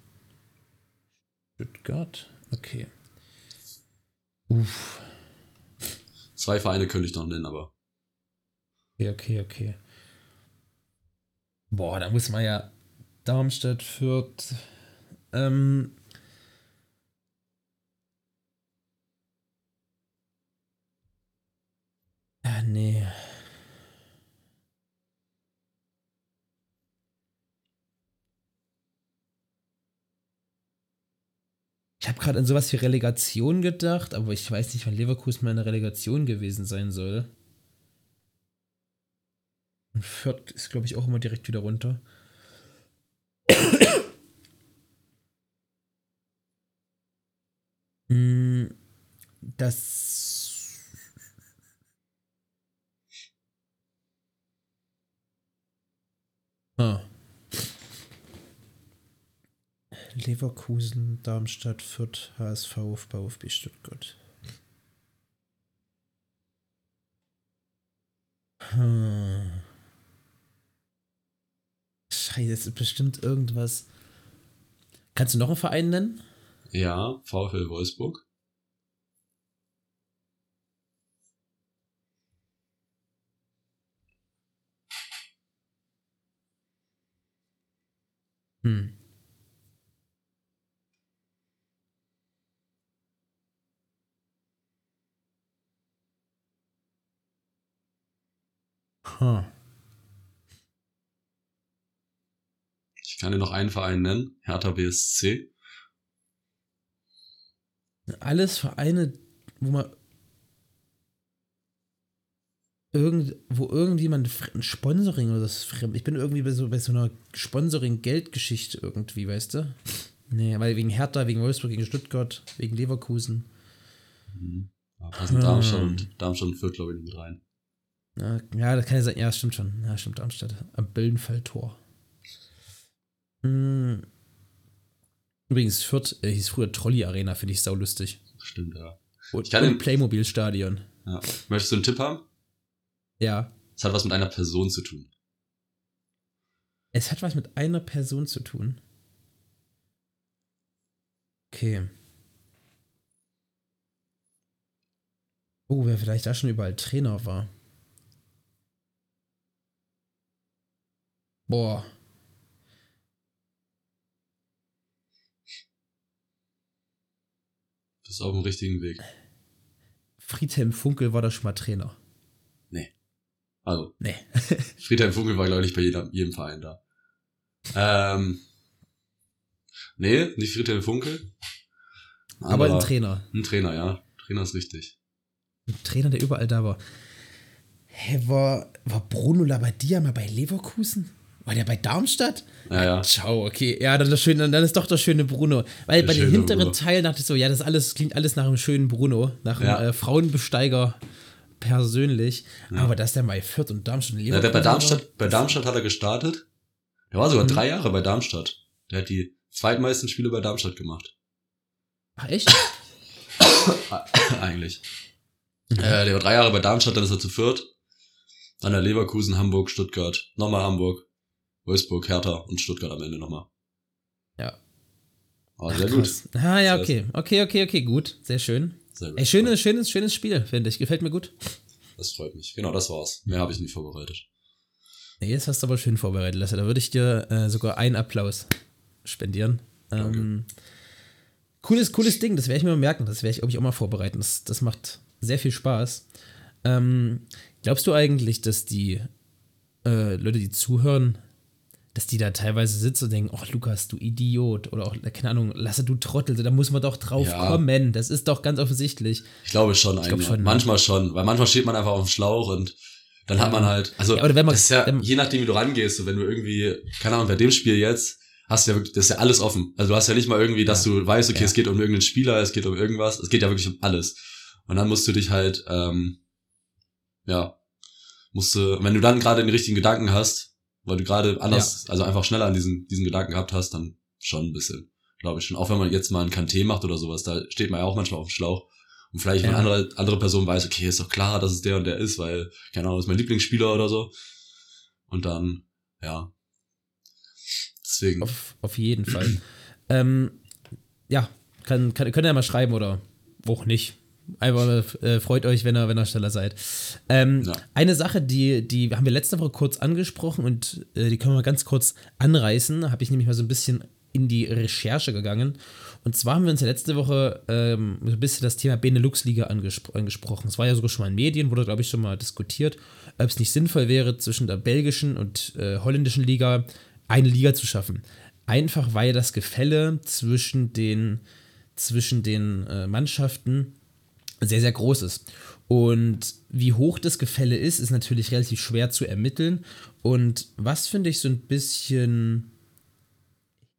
Stuttgart. Okay. Uff. Zwei Vereine könnte ich noch nennen, aber Okay, okay, okay. Boah, da muss man ja Darmstadt, Fürth. Ähm. Nee. Ich habe gerade an sowas wie Relegation gedacht, aber ich weiß nicht, wann Leverkusen mal in der Relegation gewesen sein soll. Und Fürth ist, glaube ich, auch immer direkt wieder runter. das. Ah. Leverkusen, Darmstadt, Fürth, HSV, VfB Stuttgart. Hm. Scheiße, das ist bestimmt irgendwas. Kannst du noch einen Verein nennen? Ja, VfL Wolfsburg. Hm. Huh. Ich kann dir noch einen Verein nennen. Hertha BSC. Alles Vereine, wo man irgend, wo irgendjemand ein Sponsoring oder das fremd. Ich bin irgendwie bei so, bei so einer Sponsoring-Geldgeschichte irgendwie, weißt du? Nee, weil wegen Hertha, wegen Wolfsburg, gegen Stuttgart, wegen Leverkusen. Da passen Darmstadt und Darmstadt und Fürth, glaube ich, nicht mit rein. Ja, das kann ja sein. Ja, stimmt schon. Ja, stimmt, Darmstadt. Am Böllenfall-Tor. Hm. Übrigens, Fürth äh, hieß früher Trolley Arena, finde ich saulustig. Stimmt, ja. Und, Ich kann und Playmobil-Stadion. ja. Möchtest du einen Tipp haben? Ja. Es hat was mit einer Person zu tun. Es hat was mit einer Person zu tun. Okay. Oh, wer vielleicht da schon überall Trainer war. Boah. Bist auf dem richtigen Weg. Friedhelm Funkel war da schon mal Trainer. Also, Nee. Friedhelm Funkel war, glaube ich, nicht bei jedem, jedem Verein da. Ähm. Nee, nicht Friedhelm Funkel. Aber ein Trainer. Ein Trainer, ja. Trainer ist richtig. Ein Trainer, der überall da war. Hä, war, war Bruno Labbadia mal bei Leverkusen? War der bei Darmstadt? Ja, ja. Ciao, okay. Ja, dann, das schöne, dann ist doch der schöne Bruno. Weil Der bei den hinteren Bruno. Teilen dachte ich so, ja, das alles klingt alles nach einem schönen Bruno, nach einem Ja. äh, Frauenbesteiger persönlich. Aber dass der mal Fürth und Darmstadt ja der bei Darmstadt, bei Darmstadt hat er gestartet. Der war sogar Mhm. drei Jahre bei Darmstadt. Der hat die zweitmeisten Spiele bei Darmstadt gemacht. Ach, echt? Eigentlich. Mhm. Äh, der war drei Jahre bei Darmstadt, dann ist er zu Fürth. Dann der Leverkusen, Hamburg, Stuttgart. Nochmal Hamburg, Wolfsburg, Hertha und Stuttgart am Ende nochmal. Ja. Aber Ach, sehr gut. krass. Ah, ja, Das okay. Okay, okay, okay, gut. Sehr schön. Sehr gut. Ey, schönes, schönes, schönes Spiel, finde ich. Gefällt mir gut. Das freut mich. Genau, das war's. Mehr habe ich nicht vorbereitet. Nee, jetzt hast du aber schön vorbereitet, Lasse. Da würde ich dir äh, sogar einen Applaus spendieren. Ähm, cooles, cooles Ding, das werde ich mir mal merken. Das werde ich, glaube ich, auch mal vorbereiten. Das, das macht sehr viel Spaß. Ähm, glaubst du eigentlich, dass die äh, Leute, die zuhören, dass die da teilweise sitzen und denken, ach Lukas, du Idiot oder auch, keine Ahnung, Lasse, du Trottel, da muss man doch drauf Ja. kommen. Das ist doch ganz offensichtlich. Ich glaube schon glaub eigentlich. schon, ne? manchmal schon, weil manchmal steht man einfach auf dem Schlauch und dann hat man halt, also Ja, man- das ist ja, wenn- je nachdem wie du rangehst, so wenn du irgendwie, keine Ahnung, bei dem Spiel jetzt, hast du ja wirklich, das ist ja alles offen. Also du hast ja nicht mal irgendwie, dass Ja. du weißt, okay, Ja. es geht um irgendeinen Spieler, es geht um irgendwas, es geht ja wirklich um alles. Und dann musst du dich halt, ähm, ja, musst du, wenn du dann gerade den richtigen Gedanken hast, weil du gerade anders, also einfach schneller an diesen, diesen Gedanken gehabt hast, dann schon ein bisschen, glaube ich schon. Auch wenn man jetzt mal einen Kanté macht oder sowas, da steht man ja auch manchmal auf dem Schlauch. Und vielleicht, wenn Ja. eine andere, andere Person weiß, okay, ist doch klar, dass es der und der ist, weil, keine Ahnung, ist mein Lieblingsspieler oder so. Und dann, ja. Deswegen. Auf, auf jeden Fall. ähm, ja, kann, kann, könnt ihr ja mal schreiben oder auch nicht. Einfach äh, freut euch, wenn ihr, wenn ihr schneller seid. Ähm, Ja. Eine Sache, die, die haben wir letzte Woche kurz angesprochen und äh, die können wir mal ganz kurz anreißen. Habe ich nämlich mal so ein bisschen in die Recherche gegangen. Und zwar haben wir uns ja letzte Woche ähm, so ein bisschen das Thema Benelux-Liga angespro angesprochen. Es war ja sogar schon mal in Medien, wurde, glaube ich, schon mal diskutiert, ob es nicht sinnvoll wäre, zwischen der belgischen und äh, holländischen Liga eine Liga zu schaffen. Einfach weil das Gefälle zwischen den, zwischen den äh, Mannschaften sehr, sehr groß ist. Und wie hoch das Gefälle ist, ist natürlich relativ schwer zu ermitteln. Und was finde ich so ein bisschen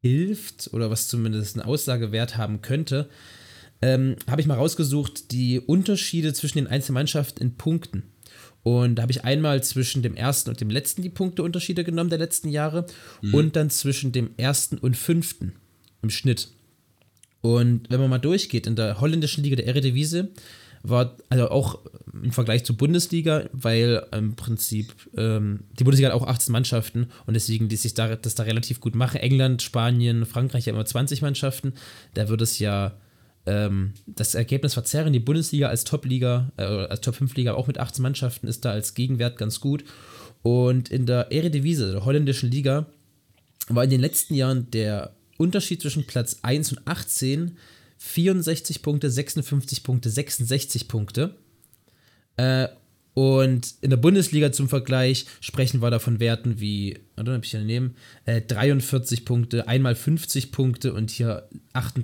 hilft oder was zumindest einen Aussagewert haben könnte, ähm, habe ich mal rausgesucht, die Unterschiede zwischen den einzelnen Mannschaften in Punkten. Und da habe ich einmal zwischen dem ersten und dem letzten die Punkteunterschiede genommen der letzten Jahre Mhm. und dann zwischen dem ersten und fünften im Schnitt. Und wenn man mal durchgeht, in der holländischen Liga der Eredivisie war also auch im Vergleich zur Bundesliga, weil im Prinzip ähm, die Bundesliga hat auch 18 Mannschaften und deswegen die sich da, das da relativ gut machen. England, Spanien, Frankreich haben immer 20 Mannschaften. Da wird es ja ähm, das Ergebnis verzerren. Die Bundesliga als Top-Liga, äh, als Top-5-Liga auch mit 18 Mannschaften ist da als Gegenwert ganz gut. Und in der Eredivisie, der holländischen Liga, war in den letzten Jahren der Unterschied zwischen Platz 1 und 18 64 Punkte, 56 Punkte, 66 Punkte. Äh, und in der Bundesliga zum Vergleich sprechen wir da von Werten wie, oder habe ich hier daneben, äh, 43 Punkte, einmal 50 Punkte und hier 8,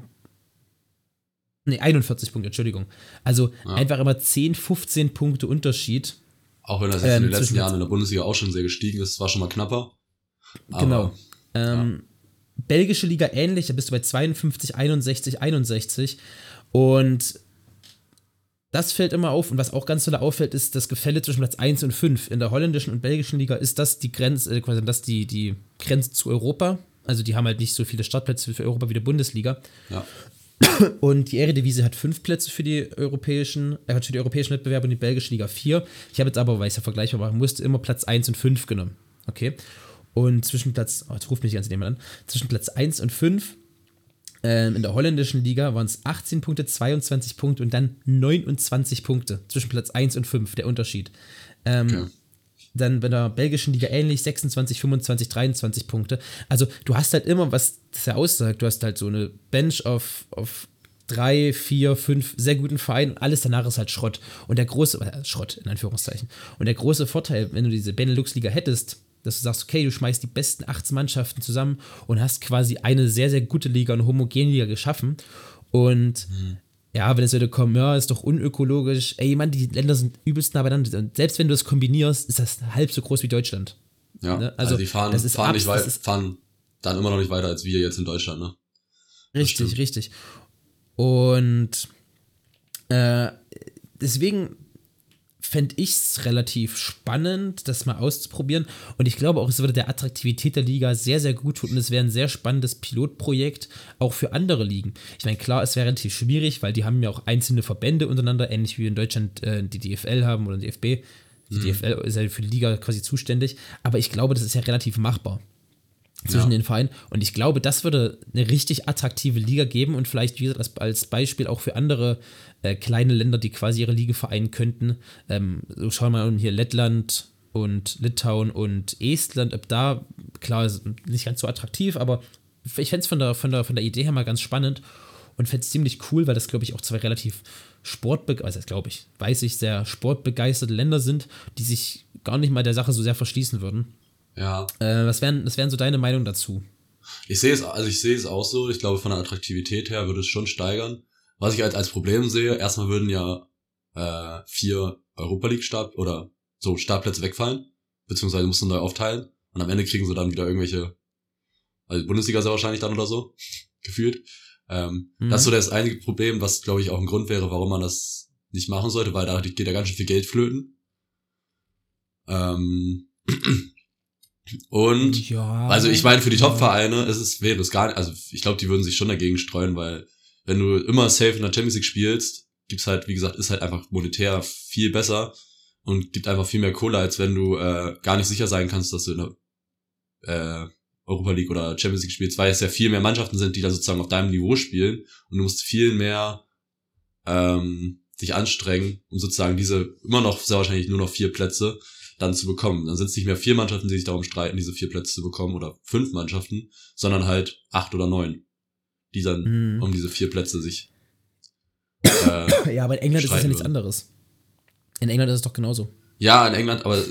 nee, 41 Punkte, Entschuldigung. Also Ja. einfach immer 10, 15 Punkte Unterschied. Auch wenn das jetzt Ähm, in den letzten zwischen- Jahren in der Bundesliga auch schon sehr gestiegen ist, war schon mal knapper. Aber, Genau. Ähm, Belgische Liga ähnlich, da bist du bei 52, 61, 61. Und das fällt immer auf. Und was auch ganz toll auffällt, ist das Gefälle zwischen Platz 1 und 5. In der holländischen und belgischen Liga ist das die Grenze, äh, quasi das die, die Grenze zu Europa. Also die haben halt nicht so viele Startplätze für Europa wie die Bundesliga. Ja. Und die Eredivisie hat fünf Plätze für die europäischen, äh, hat für die europäischen Wettbewerbe und die belgische Liga vier. Ich habe jetzt aber, weil ich es ja vergleichbar machen musste, immer Platz 1 und 5 genommen. Okay. Und zwischen Platz, oh, jetzt ruft mich die ganze jemand an, zwischen Platz 1 und 5 ähm, in der holländischen Liga waren es 18 Punkte, 22 Punkte und dann 29 Punkte zwischen Platz 1 und 5, der Unterschied. Ähm, Okay. Dann bei der belgischen Liga ähnlich, 26, 25, 23 Punkte. Also du hast halt immer, was das ja aussagt, du hast halt so eine Bench auf, auf drei, vier, fünf sehr guten Vereinen und alles danach ist halt Schrott. Und der große, äh, Schrott in Anführungszeichen. Und der große Vorteil, wenn du diese Benelux-Liga hättest, dass du sagst, okay, du schmeißt die besten 18 Mannschaften zusammen und hast quasi eine sehr, sehr gute Liga, eine homogene Liga geschaffen. Und ja, wenn es würde kommen, ja, ist doch unökologisch. Ey, Mann, die Länder sind übelst nah beieinander. Und selbst wenn du es kombinierst, ist das halb so groß wie Deutschland. Ja, Ne? also, Also, die fahren, das ist fahren, nicht das weit, fahren dann immer noch nicht weiter als wir jetzt in Deutschland, ne? Richtig, richtig. Und äh, deswegen fände ich es relativ spannend, das mal auszuprobieren. Und ich glaube auch, es würde der Attraktivität der Liga sehr, sehr gut tun. Und es wäre ein sehr spannendes Pilotprojekt auch für andere Ligen. Ich meine, klar, es wäre relativ schwierig, weil die haben ja auch einzelne Verbände untereinander, ähnlich wie in Deutschland äh, die DFL haben oder die DFB. Die DFL ist ja für die Liga quasi zuständig. Aber ich glaube, das ist ja relativ machbar zwischen Ja. den Vereinen. Und ich glaube, das würde eine richtig attraktive Liga geben und vielleicht wie gesagt, als, Beispiel auch für andere äh, kleine Länder, die quasi ihre Liga vereinen könnten. Ähm, so schauen wir mal hier Lettland und Litauen und Estland, ob da, klar, nicht ganz so attraktiv, aber ich fände es von der, von, der, von der Idee her mal ganz spannend und fände es ziemlich cool, weil das, glaube ich, auch zwei relativ sportbegeisterte, also glaube ich, weiß ich, sehr sportbegeisterte Länder sind, die sich gar nicht mal der Sache so sehr verschließen würden. Ja. Äh, was wären, was wären so deine Meinung dazu? Ich sehe es, also ich sehe es auch so. Ich glaube, von der Attraktivität her würde es schon steigern. Was ich halt als Problem sehe, erstmal würden ja äh, vier Europa League Start oder so Startplätze wegfallen, beziehungsweise musst du neu aufteilen und am Ende kriegen sie dann wieder irgendwelche, also Bundesliga sehr wahrscheinlich dann oder so, gefühlt. Ähm, Mhm. Das ist so das einzige Problem, was glaube ich auch ein Grund wäre, warum man das nicht machen sollte, weil da geht ja ganz schön viel Geld flöten. Ähm, und Ja. also ich meine, für die. Top-Vereine ist es, wäre es gar nicht, also ich glaube, die würden sich schon dagegen streuen, weil wenn du immer safe in der Champions League spielst, gibt's halt, wie gesagt, ist halt einfach monetär viel besser und gibt einfach viel mehr Kohle, als wenn du äh, gar nicht sicher sein kannst, dass du in der äh, Europa League oder Champions League spielst, weil es ja viel mehr Mannschaften sind, die da sozusagen auf deinem Niveau spielen und du musst viel mehr ähm, dich anstrengen, um sozusagen diese immer noch sehr wahrscheinlich nur noch vier Plätze dann zu bekommen. Dann sind es nicht mehr vier Mannschaften, die sich darum streiten, diese vier Plätze zu bekommen oder fünf Mannschaften, sondern halt acht oder neun, die dann Mhm. um diese vier Plätze sich äh, Ja, aber in England ist es ja nichts anderes. In England ist es doch genauso. Ja, in England, aber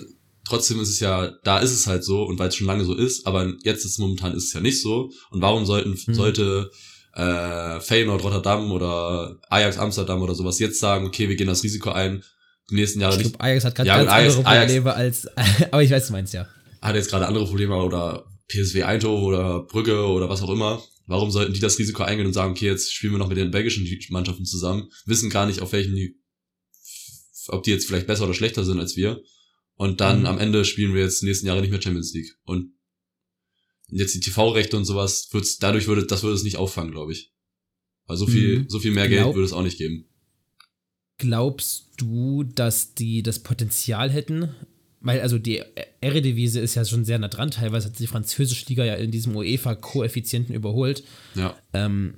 trotzdem ist es ja, da ist es halt so und weil es schon lange so ist, aber jetzt ist momentan ist es ja nicht so. Und warum sollten, Mhm. sollte äh, Feyenoord Rotterdam oder Ajax Amsterdam oder sowas jetzt sagen, okay, wir gehen das Risiko ein, die nächsten Jahre Ich nicht, glaube, Ajax hat gerade Ja, ganz Ajax- andere Ajax- Probleme als. aber ich weiß, du meinst ja. hat jetzt gerade andere Probleme oder PSW Eindhoven oder Brügge oder was auch immer, Warum sollten die das Risiko eingehen und sagen, okay, jetzt spielen wir noch mit den belgischen Mannschaften zusammen, wissen gar nicht, auf welchen, ob die jetzt vielleicht besser oder schlechter sind als wir. Und dann Mhm. am Ende spielen wir jetzt die nächsten Jahre nicht mehr Champions League. Und jetzt die TV-Rechte und sowas, wird's, dadurch würde, das würde es nicht auffangen, glaube ich. Weil so viel, Mhm. so viel mehr Glaub- Geld würde es auch nicht geben. Glaubst du, dass die das Potenzial hätten? Weil also die Eredivisie ist ja schon sehr nah dran. Teilweise hat die französische Liga ja in diesem UEFA-Koeffizienten überholt. Ja. Ähm,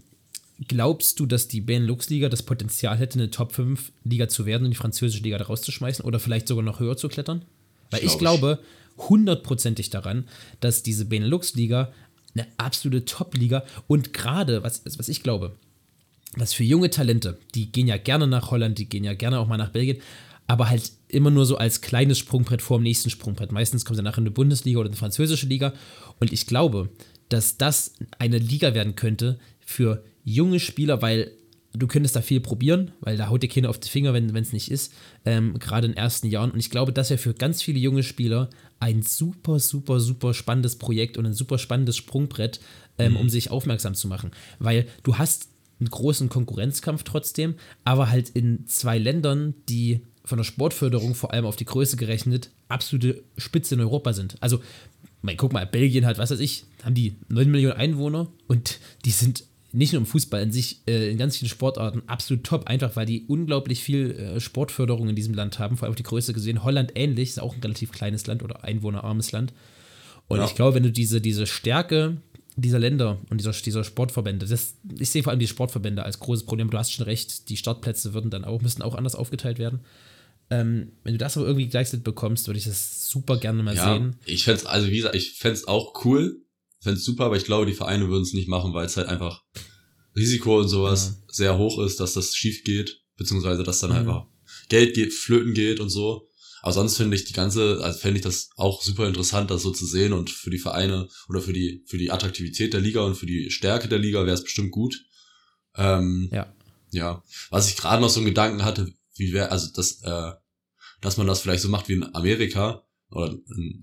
glaubst du, dass die Benelux-Liga das Potenzial hätte, eine Top-5-Liga zu werden und die französische Liga da rauszuschmeißen oder vielleicht sogar noch höher zu klettern? Weil ich, ich. glaube hundertprozentig daran, dass diese Benelux-Liga eine absolute Top-Liga und gerade, was, was ich glaube, dass für junge Talente, die gehen ja gerne nach Holland, die gehen ja gerne auch mal nach Belgien, aber halt immer nur so als kleines Sprungbrett vor dem nächsten Sprungbrett. Meistens kommen sie nachher in eine Bundesliga oder eine französische Liga. Und ich glaube, dass das eine Liga werden könnte für junge Spieler, weil du könntest da viel probieren, weil da haut dir keiner auf die Finger, wenn es nicht ist, ähm, gerade in den ersten Jahren. Und ich glaube, das wäre für ganz viele junge Spieler ein super, super, super spannendes Projekt und ein super spannendes Sprungbrett, ähm, um sich aufmerksam zu machen. Weil du hast einen großen Konkurrenzkampf trotzdem, aber halt in zwei Ländern, die von der Sportförderung vor allem auf die Größe gerechnet absolute Spitze in Europa sind. Also, mein, guck mal, Belgien hat, was weiß ich, haben die 9 Millionen Einwohner und die sind nicht nur im Fußball an sich, äh, in ganz vielen Sportarten absolut top, einfach weil die unglaublich viel äh, Sportförderung in diesem Land haben, vor allem auf die Größe gesehen. Holland ähnlich, ist auch ein relativ kleines Land oder einwohnerarmes Land. Und Ja. ich glaube, wenn du diese, diese Stärke dieser Länder und dieser, dieser Sportverbände, das, ich sehe vor allem die Sportverbände als großes Problem. Du hast schon recht, die Startplätze würden dann auch, müssten auch anders aufgeteilt werden. Ähm, wenn du das aber irgendwie gleichzeitig bekommst, würde ich das super gerne mal Ja, sehen. ich fänd's, also wie gesagt, ich fänd's auch cool, fänd's super, aber ich glaube, die Vereine würden es nicht machen, weil es halt einfach Risiko und sowas sehr hoch ist, dass das schief geht, beziehungsweise dass dann Mhm. einfach Geld geht, flöten geht und so. Aber sonst finde ich die ganze, also fände ich das auch super interessant, das so zu sehen und für die Vereine oder für die, für die Attraktivität der Liga und für die Stärke der Liga wäre es bestimmt gut. Ähm, Ja. ja. Was ich gerade noch so einen Gedanken hatte, wie wäre, also das, äh, dass man das vielleicht so macht wie in Amerika, oder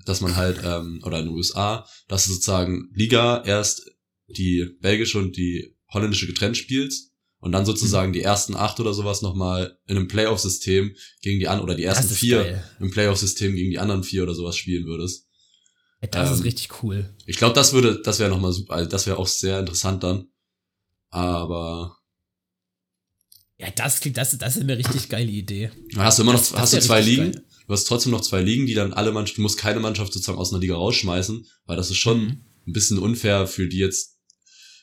dass man halt, ähm, oder in den USA, dass du sozusagen Liga erst die belgische und die holländische getrennt spielst und dann sozusagen die ersten acht oder sowas nochmal in einem Playoff-System gegen die anderen, oder die ersten vier geil. im Playoff-System gegen die anderen vier oder sowas spielen würdest. Ey, Das Ähm, ist richtig cool. Ich glaube, das würde, das wäre nochmal super, also das wäre auch sehr interessant dann. Aber Ja, das klingt, das, das ist eine richtig geile Idee. dann hast du immer noch, Das- das hast du zwei Ligen, geil. du hast trotzdem noch zwei Ligen, die dann alle Mannschaften, du musst keine Mannschaft sozusagen aus einer Liga rausschmeißen, weil das ist schon Mhm. ein bisschen unfair für die jetzt,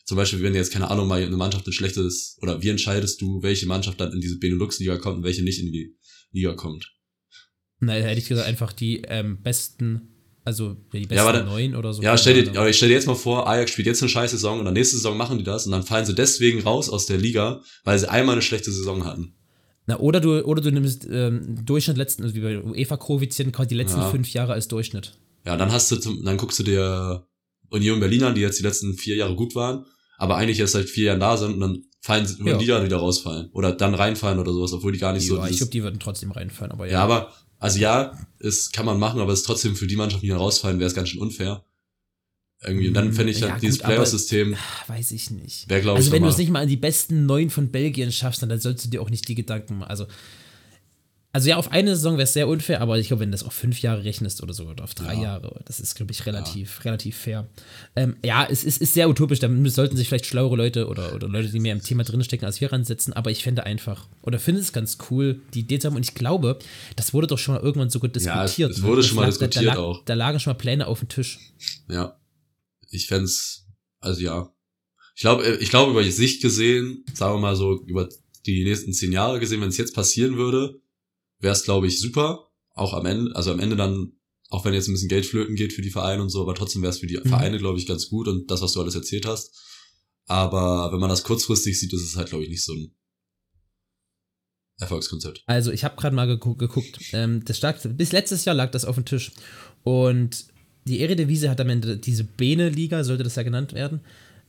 zum Beispiel, wenn jetzt, keine Ahnung, mal eine Mannschaft ein schlechtes, oder wie entscheidest du, welche Mannschaft dann in diese Benelux-Liga kommt und welche nicht in die Liga kommt? Nein, hätte ich gesagt, einfach die ähm, besten, also die besten Ja, dann- neun oder so. Ja, stell dir, aber ich stell dir jetzt mal vor, Ajax spielt jetzt eine scheiß Saison und dann nächste Saison machen die das und dann fallen sie deswegen raus aus der Liga, weil sie einmal eine schlechte Saison hatten. Na, oder du, oder du nimmst ähm, Durchschnitt letzten, also wie bei UEFA-Koeffizienten, die letzten Ja. fünf Jahre als Durchschnitt. Ja, dann hast du zum, dann guckst du dir Union Berlin an, die jetzt die letzten vier Jahre gut waren, aber eigentlich erst seit vier Jahren da sind und dann fallen sie, würden Ja. die dann wieder rausfallen. Oder dann reinfallen oder sowas, obwohl die gar nicht so. ja, ich dieses- glaube, die würden trotzdem reinfallen, aber ja. ja, aber, also ja, es kann man machen, aber es ist trotzdem für die Mannschaften, die dann rausfallen, wäre es ganz schön unfair. Irgendwie. Und dann fände ich Ja, halt dieses gut, aber- Playoff-System, Ah, Weiß ich nicht. wäre, glaube Also ich, wenn du es nicht mal an die besten neun von Belgien schaffst, dann, dann sollst du dir auch nicht die Gedanken machen. Also, also ja, auf eine Saison wäre es sehr unfair, aber ich glaube, wenn du das auf fünf Jahre rechnest oder so, oder auf drei Ja. Jahre, das ist, glaube ich, relativ, relativ fair. Ähm, ja, es ist, ist sehr utopisch, da sollten sich vielleicht schlauere Leute oder, oder Leute, die mehr im Thema drinstecken, als wir ransetzen, aber ich fände einfach, oder finde es ganz cool, die Idee zu haben und ich glaube, das wurde doch schon mal irgendwann Ja, es- diskutiert. es wurde ne? schon mal lag- da, diskutiert da, lag, auch. da lagen schon mal Pläne auf dem Tisch. Ja. Ich fänd's, also ja. Ich glaube, ich glaube, über die Sicht gesehen, sagen wir mal so, über die nächsten zehn Jahre gesehen, wenn es jetzt passieren würde, wäre es, glaube ich, super. Auch am Ende, also am Ende dann, auch wenn jetzt ein bisschen Geld flöten geht für die Vereine und so, aber trotzdem wäre es für die Mhm. Vereine, glaube ich, ganz gut und das, was du alles erzählt hast. Aber wenn man das kurzfristig sieht, ist es halt, glaube ich, nicht so ein Erfolgskonzept. Also, ich habe gerade mal gegu geguckt. Ähm, das lag, bis letztes Jahr lag das auf dem Tisch. Und die Eredivisie hat am Ende diese Bene-Liga, sollte das ja genannt werden,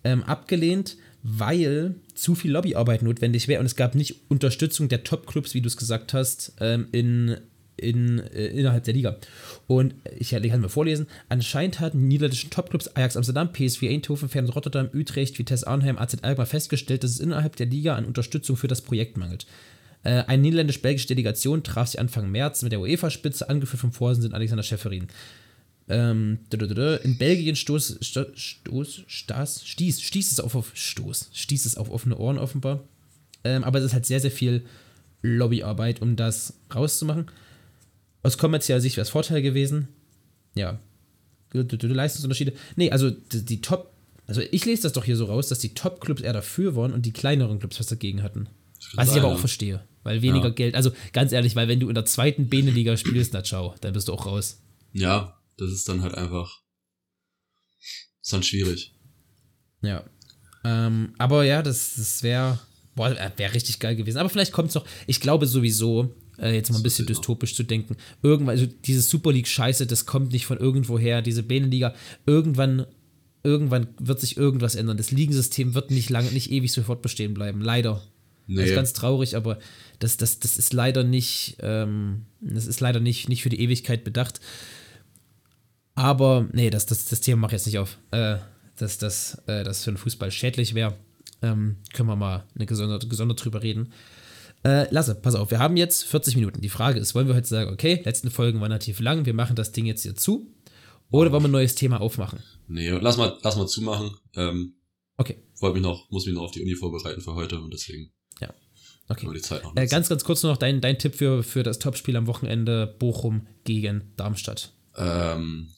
ähm, abgelehnt, weil zu viel Lobbyarbeit notwendig wäre und es gab nicht Unterstützung der Top-Clubs, wie du es gesagt hast, ähm, in, in, äh, innerhalb der Liga. Und ich, ich kann mal vorlesen. Anscheinend hatten die niederländischen Topclubs Ajax Amsterdam, PSV Eindhoven, Feyenoord Rotterdam, Utrecht, Vitesse Arnhem, AZ Alkmaar festgestellt, dass es innerhalb der Liga an Unterstützung für das Projekt mangelt. Äh, eine niederländisch-belgische Delegation traf sich Anfang März mit der UEFA-Spitze, angeführt vom Vorsitzenden Alexander Schäferin. Ähm, in Belgien stoß, stoß, stoß, stieß, stieß es auf, auf Stoß, stieß es auf offene Ohren offenbar. Ähm, aber es ist halt sehr, sehr viel Lobbyarbeit, um das rauszumachen. Aus kommerzieller Sicht wäre es Vorteil gewesen. Ja. Leistungsunterschiede. Nee, also die, die Top, also ich lese das doch hier so raus, dass die Top-Clubs eher dafür waren und die kleineren Clubs was dagegen hatten. Was ich aber auch verstehe. Weil weniger ja. Geld, also ganz ehrlich, weil wenn du in der zweiten Beneliga spielst, na ciao, dann bist du auch raus. Ja, das ist dann halt einfach. Ist dann schwierig. Ja. Ähm, aber ja, das, das wäre wär richtig geil gewesen. Aber vielleicht kommt es noch. Ich glaube sowieso, äh, jetzt mal ein bisschen dystopisch zu denken. Irgendwann, also diese Super League-Scheiße, das kommt nicht von irgendwo her, diese Beneliga. Irgendwann, irgendwann wird sich irgendwas ändern. Das Ligensystem wird nicht lange, nicht ewig sofort bestehen bleiben. Leider. Nee. Das ist ganz traurig, aber das, das, das ist leider nicht, ähm, das ist leider nicht, nicht für die Ewigkeit bedacht. Aber nee, das, das, das Thema mache ich jetzt nicht auf. Äh, dass das, äh, das für den Fußball schädlich wäre. Ähm, können wir mal eine gesondert, gesondert drüber reden. Äh, Lasse, pass auf, wir haben jetzt 40 Minuten. Die Frage ist, wollen wir heute sagen, okay, letzten Folgen waren relativ lang, wir machen das Ding jetzt hier zu? Oder wollen wir ein neues Thema aufmachen? Nee, lass mal, lass mal zumachen. Ähm, okay. Wollte mich noch, muss mich noch auf die Uni vorbereiten für heute und deswegen. Ja. Okay. Die Zeit noch äh, ganz, ganz kurz noch dein, dein Tipp für, für das Topspiel am Wochenende Bochum gegen Darmstadt. Ähm,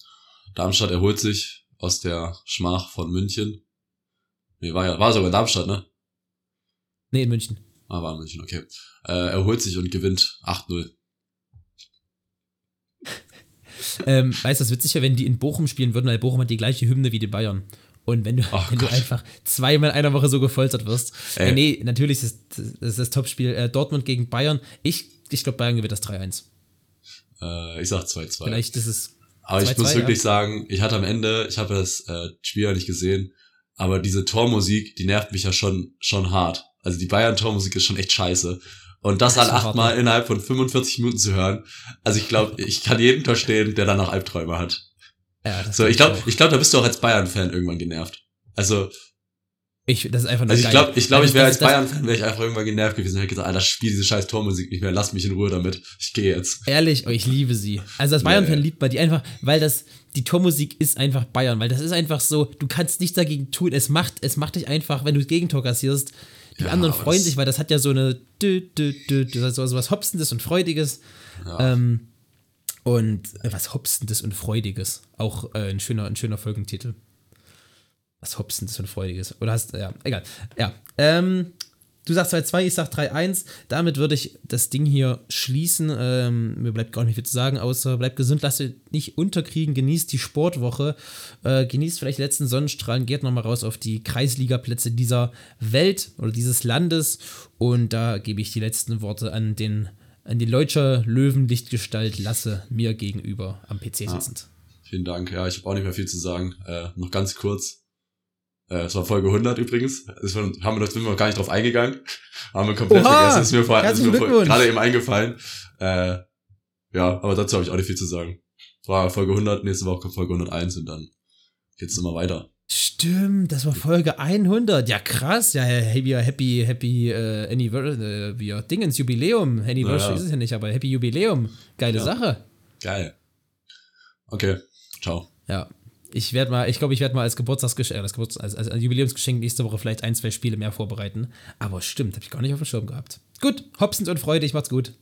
Darmstadt erholt sich aus der Schmach von München. Nee, war ja, war sogar in Darmstadt, ne? Nee, in München. Ah, war in München, okay. Äh, erholt sich und gewinnt 8-0. ähm, weißt du, witzig wäre, wenn die in Bochum spielen würden, weil Bochum hat die gleiche Hymne wie die Bayern. Und wenn du, wenn du einfach zweimal in einer Woche so gefoltert wirst. Äh, nee, natürlich ist das, das Topspiel äh, Dortmund gegen Bayern. Ich, ich glaube, Bayern gewinnt das 3-1. Äh, ich sag 2-2. Vielleicht ist es aber ich muss wirklich ja. sagen, ich hatte am Ende, ich habe das äh, Spiel ja nicht gesehen, aber diese Tormusik, die nervt mich ja schon, schon hart. Also die Bayern-Tormusik ist schon echt scheiße. Und das, das an achtmal ne? innerhalb von 45 Minuten zu hören, also ich glaube, ich kann jeden verstehen, der danach Albträume hat. Ja, das so, ich glaube, ich glaube, da bist du auch als Bayern-Fan irgendwann genervt. Also, ich, das ist einfach nur Also ich glaube, ich, glaub, ich wäre als Bayern-Fan, wäre ich einfach irgendwann genervt gewesen und hätte gesagt, Alter, spiel diese scheiß Tormusik nicht mehr, lass mich in Ruhe damit. Ich gehe jetzt. Ehrlich, oh, ich liebe sie. Also als Bayern-Fan nee. liebt man die einfach, weil das, die Tormusik ist einfach Bayern, weil das ist einfach so, du kannst nichts dagegen tun. Es macht, es macht dich einfach, wenn du Gegentor kassierst. Die ja, anderen freuen sich, weil das hat ja so eine dü, dü, dü, dü, so, so was Hopsendes und Freudiges. Ja. Ähm, und äh, was Hopsendes und Freudiges. Auch äh, ein, schöner, ein schöner Folgentitel was Hobson das für ein freudiges. Oder hast, ja, egal. Ja. Ähm, du sagst 2-2, ich sag 3-1. Damit würde ich das Ding hier schließen. Ähm, mir bleibt gar nicht viel zu sagen, außer bleibt gesund, lasst euch nicht unterkriegen, genießt die Sportwoche, äh, genießt vielleicht die letzten Sonnenstrahlen, geht nochmal raus auf die Kreisligaplätze dieser Welt oder dieses Landes. Und da gebe ich die letzten Worte an den an die Leutscher Löwenlichtgestalt Lasse mir gegenüber am PC sitzend. Ah, vielen Dank. Ja, ich habe auch nicht mehr viel zu sagen. Äh, noch ganz kurz. Äh, das war Folge 100 übrigens. Das haben wir noch, sind wir noch gar nicht drauf eingegangen. Haben wir komplett Oha, vergessen. Ist mir, vor, ist mir gerade eben eingefallen. Äh, ja, aber dazu habe ich auch nicht viel zu sagen. War Folge 100, nächste Woche kommt Folge 101 und dann geht's immer weiter. Stimmt, das war Folge 100. Ja, krass. Ja, happy, happy, happy uh, Anniversary, äh, ja, Dingens, Jubiläum. Anniversary ja. ist es ja nicht, aber Happy Jubiläum. Geile ja. Sache. Geil. Okay, ciao. Ja, ich werde mal, ich glaube, ich werde mal als Geburtstagsgeschenk, äh, als, Geburts-, als, als Jubiläumsgeschenk nächste Woche vielleicht ein, zwei Spiele mehr vorbereiten. Aber stimmt, habe ich gar nicht auf dem Schirm gehabt. Gut, Hopsens und Freude, ich macht's gut.